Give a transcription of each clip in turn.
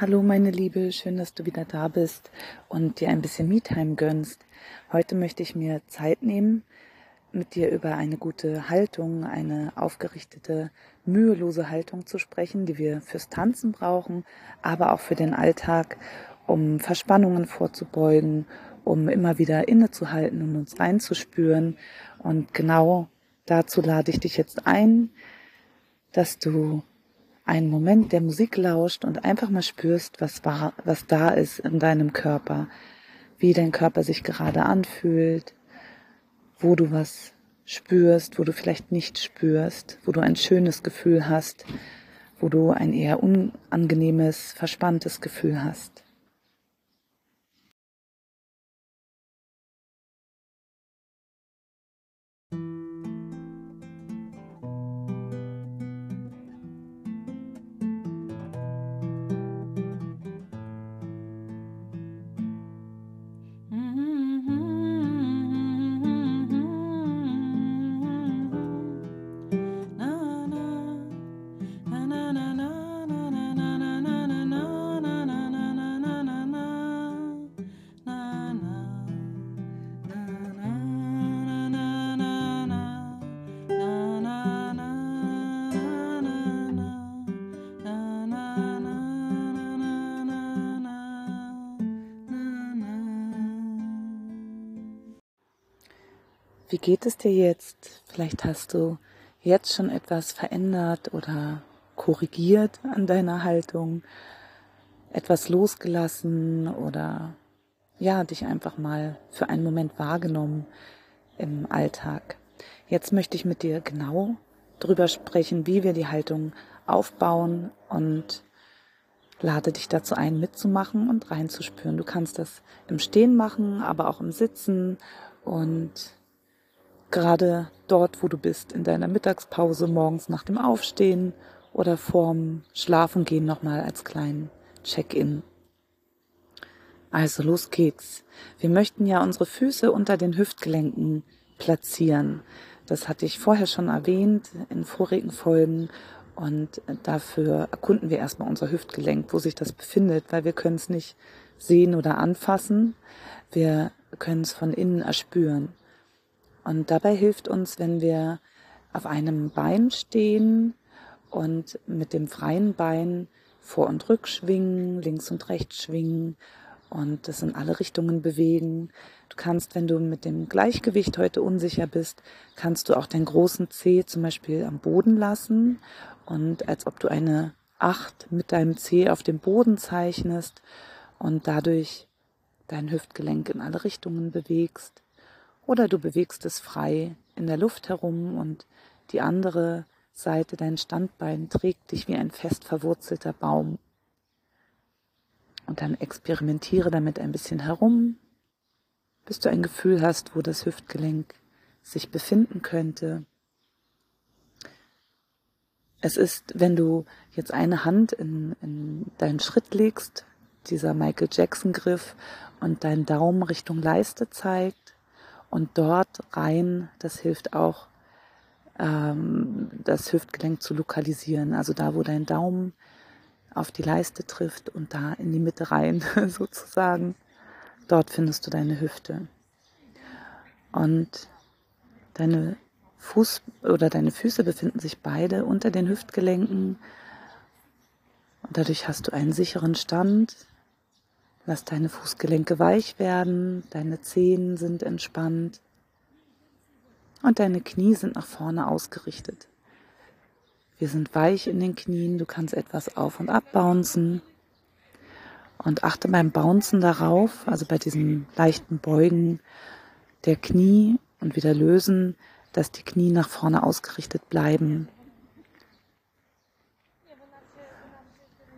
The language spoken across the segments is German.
Hallo meine Liebe, schön, dass du wieder da bist und dir ein bisschen Me-Time gönnst. Heute möchte ich mir Zeit nehmen, mit dir über eine gute Haltung, eine aufgerichtete, mühelose Haltung zu sprechen, die wir fürs Tanzen brauchen, aber auch für den Alltag, um Verspannungen vorzubeugen, um immer wieder innezuhalten und uns reinzuspüren. Und genau dazu lade ich dich jetzt ein, dass du einen Moment der Musik lauscht und einfach mal spürst, was war, was da ist in deinem Körper, wie dein Körper sich gerade anfühlt, wo du was spürst, wo du vielleicht nicht spürst, wo du ein schönes Gefühl hast, wo du ein eher unangenehmes, verspanntes Gefühl hast. Wie geht es dir jetzt? Vielleicht hast du jetzt schon etwas verändert oder korrigiert an deiner Haltung, etwas losgelassen oder ja, dich einfach mal für einen Moment wahrgenommen im Alltag. Jetzt möchte ich mit dir genau drüber sprechen, wie wir die Haltung aufbauen und lade dich dazu ein, mitzumachen und reinzuspüren. Du kannst das im Stehen machen, aber auch im Sitzen und gerade dort, wo du bist, in deiner Mittagspause, morgens nach dem Aufstehen oder vorm Schlafengehen nochmal als kleinen Check-in. Also los geht's. Wir möchten ja unsere Füße unter den Hüftgelenken platzieren. Das hatte ich vorher schon erwähnt in vorigen Folgen und dafür erkunden wir erstmal unser Hüftgelenk, wo sich das befindet, weil wir können es nicht sehen oder anfassen. Wir können es von innen erspüren. Und dabei hilft uns, wenn wir auf einem Bein stehen und mit dem freien Bein vor und rück schwingen, links und rechts schwingen und das in alle Richtungen bewegen. Du kannst, wenn du mit dem Gleichgewicht heute unsicher bist, kannst du auch den großen Zeh zum Beispiel am Boden lassen und als ob du eine Acht mit deinem Zeh auf dem Boden zeichnest und dadurch dein Hüftgelenk in alle Richtungen bewegst. Oder du bewegst es frei in der Luft herum und die andere Seite, dein Standbein, trägt dich wie ein fest verwurzelter Baum. Und dann experimentiere damit ein bisschen herum, bis du ein Gefühl hast, wo das Hüftgelenk sich befinden könnte. Es ist, wenn du jetzt eine Hand in, in deinen Schritt legst, dieser Michael Jackson Griff und deinen Daumen Richtung Leiste zeigt, und dort rein, das hilft auch, ähm, das Hüftgelenk zu lokalisieren. Also da, wo dein Daumen auf die Leiste trifft und da in die Mitte rein sozusagen, dort findest du deine Hüfte. Und deine Fuß oder deine Füße befinden sich beide unter den Hüftgelenken. Und dadurch hast du einen sicheren Stand, Lass deine Fußgelenke weich werden, deine Zehen sind entspannt und deine Knie sind nach vorne ausgerichtet. Wir sind weich in den Knien, du kannst etwas auf und ab bouncen und achte beim Bouncen darauf, also bei diesem leichten Beugen der Knie und wieder lösen, dass die Knie nach vorne ausgerichtet bleiben.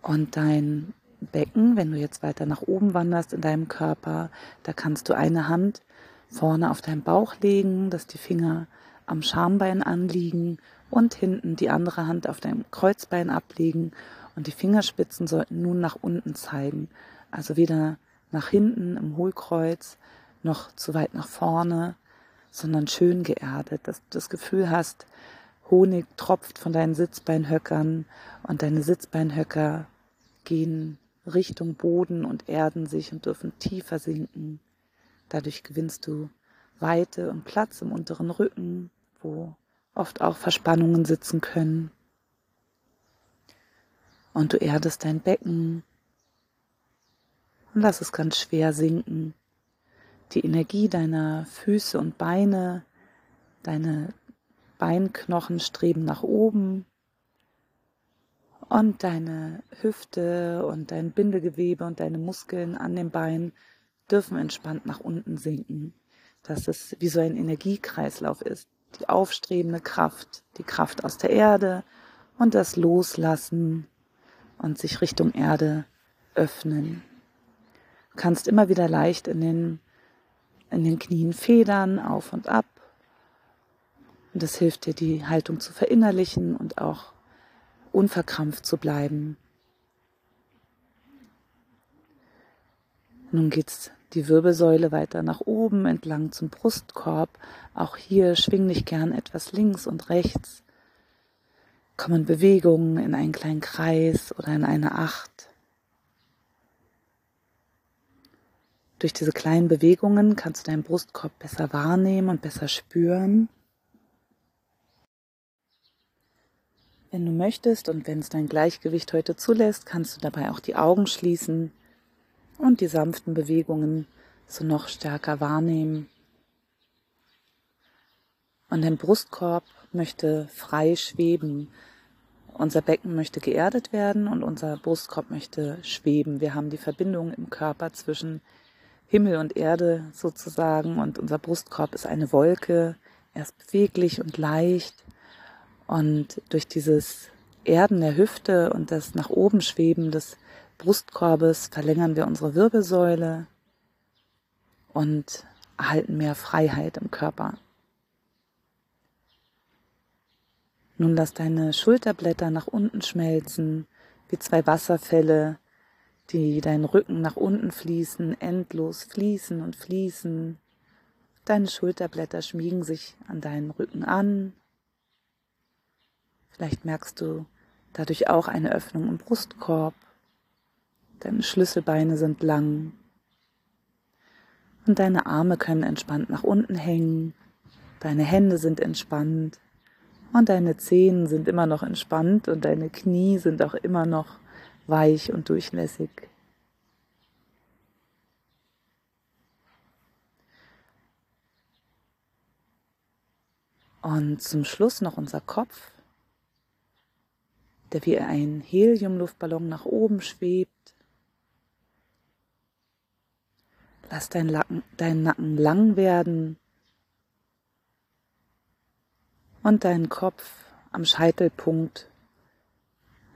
Und dein Becken, wenn du jetzt weiter nach oben wanderst in deinem Körper, da kannst du eine Hand vorne auf deinen Bauch legen, dass die Finger am Schambein anliegen und hinten die andere Hand auf deinem Kreuzbein ablegen und die Fingerspitzen sollten nun nach unten zeigen. Also weder nach hinten im Hohlkreuz noch zu weit nach vorne, sondern schön geerdet, dass du das Gefühl hast, Honig tropft von deinen Sitzbeinhöckern und deine Sitzbeinhöcker gehen Richtung Boden und erden sich und dürfen tiefer sinken. Dadurch gewinnst du Weite und Platz im unteren Rücken, wo oft auch Verspannungen sitzen können. Und du erdest dein Becken und lass es ganz schwer sinken. Die Energie deiner Füße und Beine, deine Beinknochen streben nach oben und deine Hüfte und dein Bindegewebe und deine Muskeln an den Beinen dürfen entspannt nach unten sinken. Dass es wie so ein Energiekreislauf ist. Die aufstrebende Kraft, die Kraft aus der Erde und das Loslassen und sich Richtung Erde öffnen. Du kannst immer wieder leicht in den, in den Knien federn, auf und ab. Und das hilft dir, die Haltung zu verinnerlichen und auch unverkrampft zu bleiben. Nun geht's die Wirbelsäule weiter nach oben entlang zum Brustkorb. Auch hier schwing dich gern etwas links und rechts. Kommen Bewegungen in einen kleinen Kreis oder in eine Acht. Durch diese kleinen Bewegungen kannst du deinen Brustkorb besser wahrnehmen und besser spüren. Wenn du möchtest und wenn es dein Gleichgewicht heute zulässt, kannst du dabei auch die Augen schließen und die sanften Bewegungen so noch stärker wahrnehmen. Und dein Brustkorb möchte frei schweben. Unser Becken möchte geerdet werden und unser Brustkorb möchte schweben. Wir haben die Verbindung im Körper zwischen Himmel und Erde sozusagen und unser Brustkorb ist eine Wolke. Er ist beweglich und leicht und durch dieses Erden der Hüfte und das nach oben schweben des Brustkorbes verlängern wir unsere Wirbelsäule und erhalten mehr Freiheit im Körper. Nun lass deine Schulterblätter nach unten schmelzen, wie zwei Wasserfälle, die deinen Rücken nach unten fließen, endlos fließen und fließen. Deine Schulterblätter schmiegen sich an deinen Rücken an Vielleicht merkst du dadurch auch eine Öffnung im Brustkorb. Deine Schlüsselbeine sind lang. Und deine Arme können entspannt nach unten hängen. Deine Hände sind entspannt. Und deine Zehen sind immer noch entspannt und deine Knie sind auch immer noch weich und durchlässig. Und zum Schluss noch unser Kopf der wie ein Heliumluftballon nach oben schwebt. Lass dein, Lacken, dein Nacken lang werden und deinen Kopf am Scheitelpunkt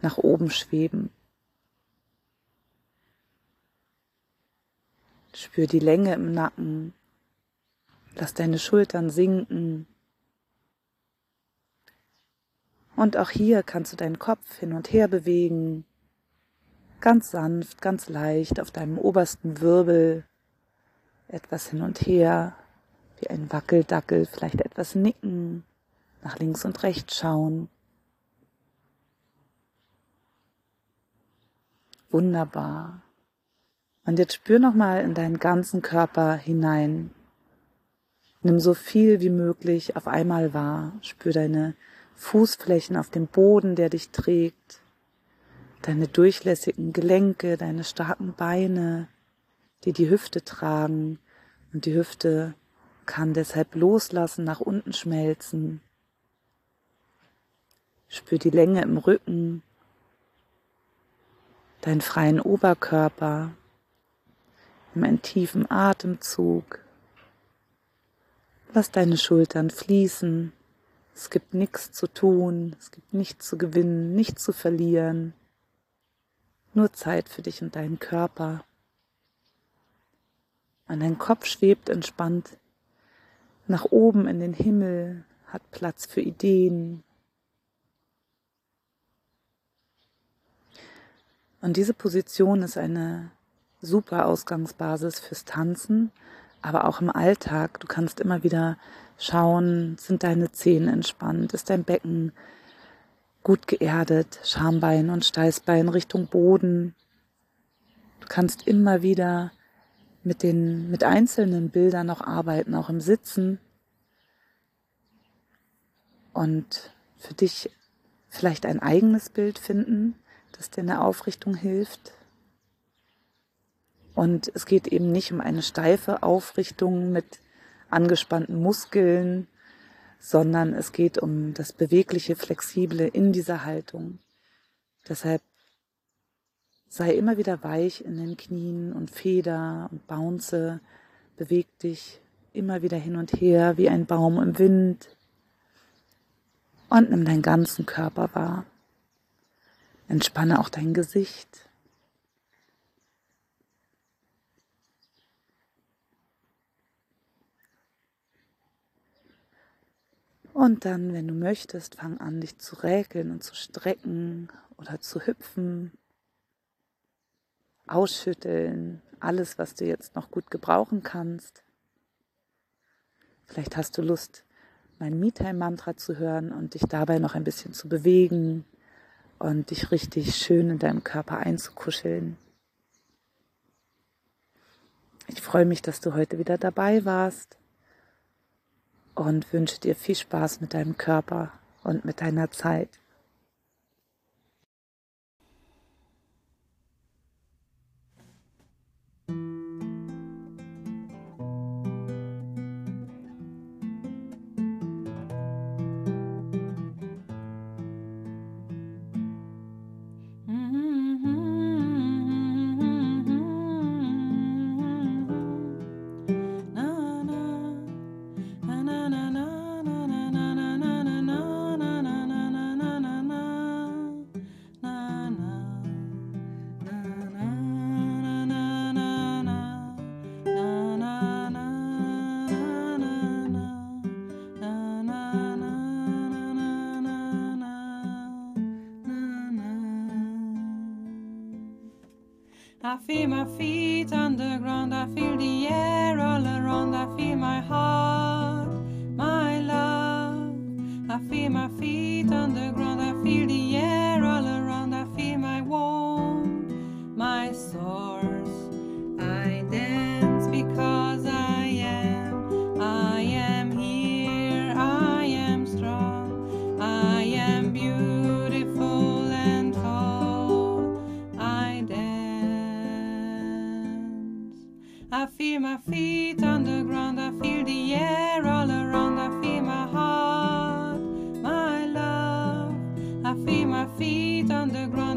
nach oben schweben. Spür die Länge im Nacken. Lass deine Schultern sinken. Und auch hier kannst du deinen Kopf hin und her bewegen, ganz sanft, ganz leicht auf deinem obersten Wirbel, etwas hin und her, wie ein Wackeldackel, vielleicht etwas nicken, nach links und rechts schauen. Wunderbar. Und jetzt spür nochmal in deinen ganzen Körper hinein. Nimm so viel wie möglich auf einmal wahr. Spür deine Fußflächen auf dem Boden, der dich trägt, deine durchlässigen Gelenke, deine starken Beine, die die Hüfte tragen und die Hüfte kann deshalb loslassen, nach unten schmelzen. Spür die Länge im Rücken, deinen freien Oberkörper, nimm einen tiefen Atemzug. Lass deine Schultern fließen. Es gibt nichts zu tun, es gibt nichts zu gewinnen, nichts zu verlieren. Nur Zeit für dich und deinen Körper. Und dein Kopf schwebt entspannt nach oben in den Himmel, hat Platz für Ideen. Und diese Position ist eine super Ausgangsbasis fürs Tanzen, aber auch im Alltag. Du kannst immer wieder schauen, sind deine Zehen entspannt, ist dein Becken gut geerdet, Schambein und Steißbein Richtung Boden. kannst immer wieder mit den, mit einzelnen Bildern noch arbeiten, auch im Sitzen. Und für dich vielleicht ein eigenes Bild finden, das dir in der Aufrichtung hilft. Und es geht eben nicht um eine steife Aufrichtung mit angespannten Muskeln, sondern es geht um das bewegliche, flexible in dieser Haltung. Deshalb sei immer wieder weich in den Knien und Feder und bounce, beweg dich immer wieder hin und her wie ein Baum im Wind und nimm deinen ganzen Körper wahr. Entspanne auch dein Gesicht. Und dann, wenn du möchtest, fang an, dich zu räkeln und zu strecken oder zu hüpfen, ausschütteln, alles, was du jetzt noch gut gebrauchen kannst. Vielleicht hast du Lust, mein Me-Time-Mantra zu hören und dich dabei noch ein bisschen zu bewegen und dich richtig schön in deinem Körper einzukuscheln. Ich freue mich, dass du heute wieder dabei warst und wünsche dir viel Spaß mit deinem Körper und mit deiner Zeit. Feel my feet I feel my feet on the ground, I feel the air all around, I feel my heart, my love. I feel my feet on the ground,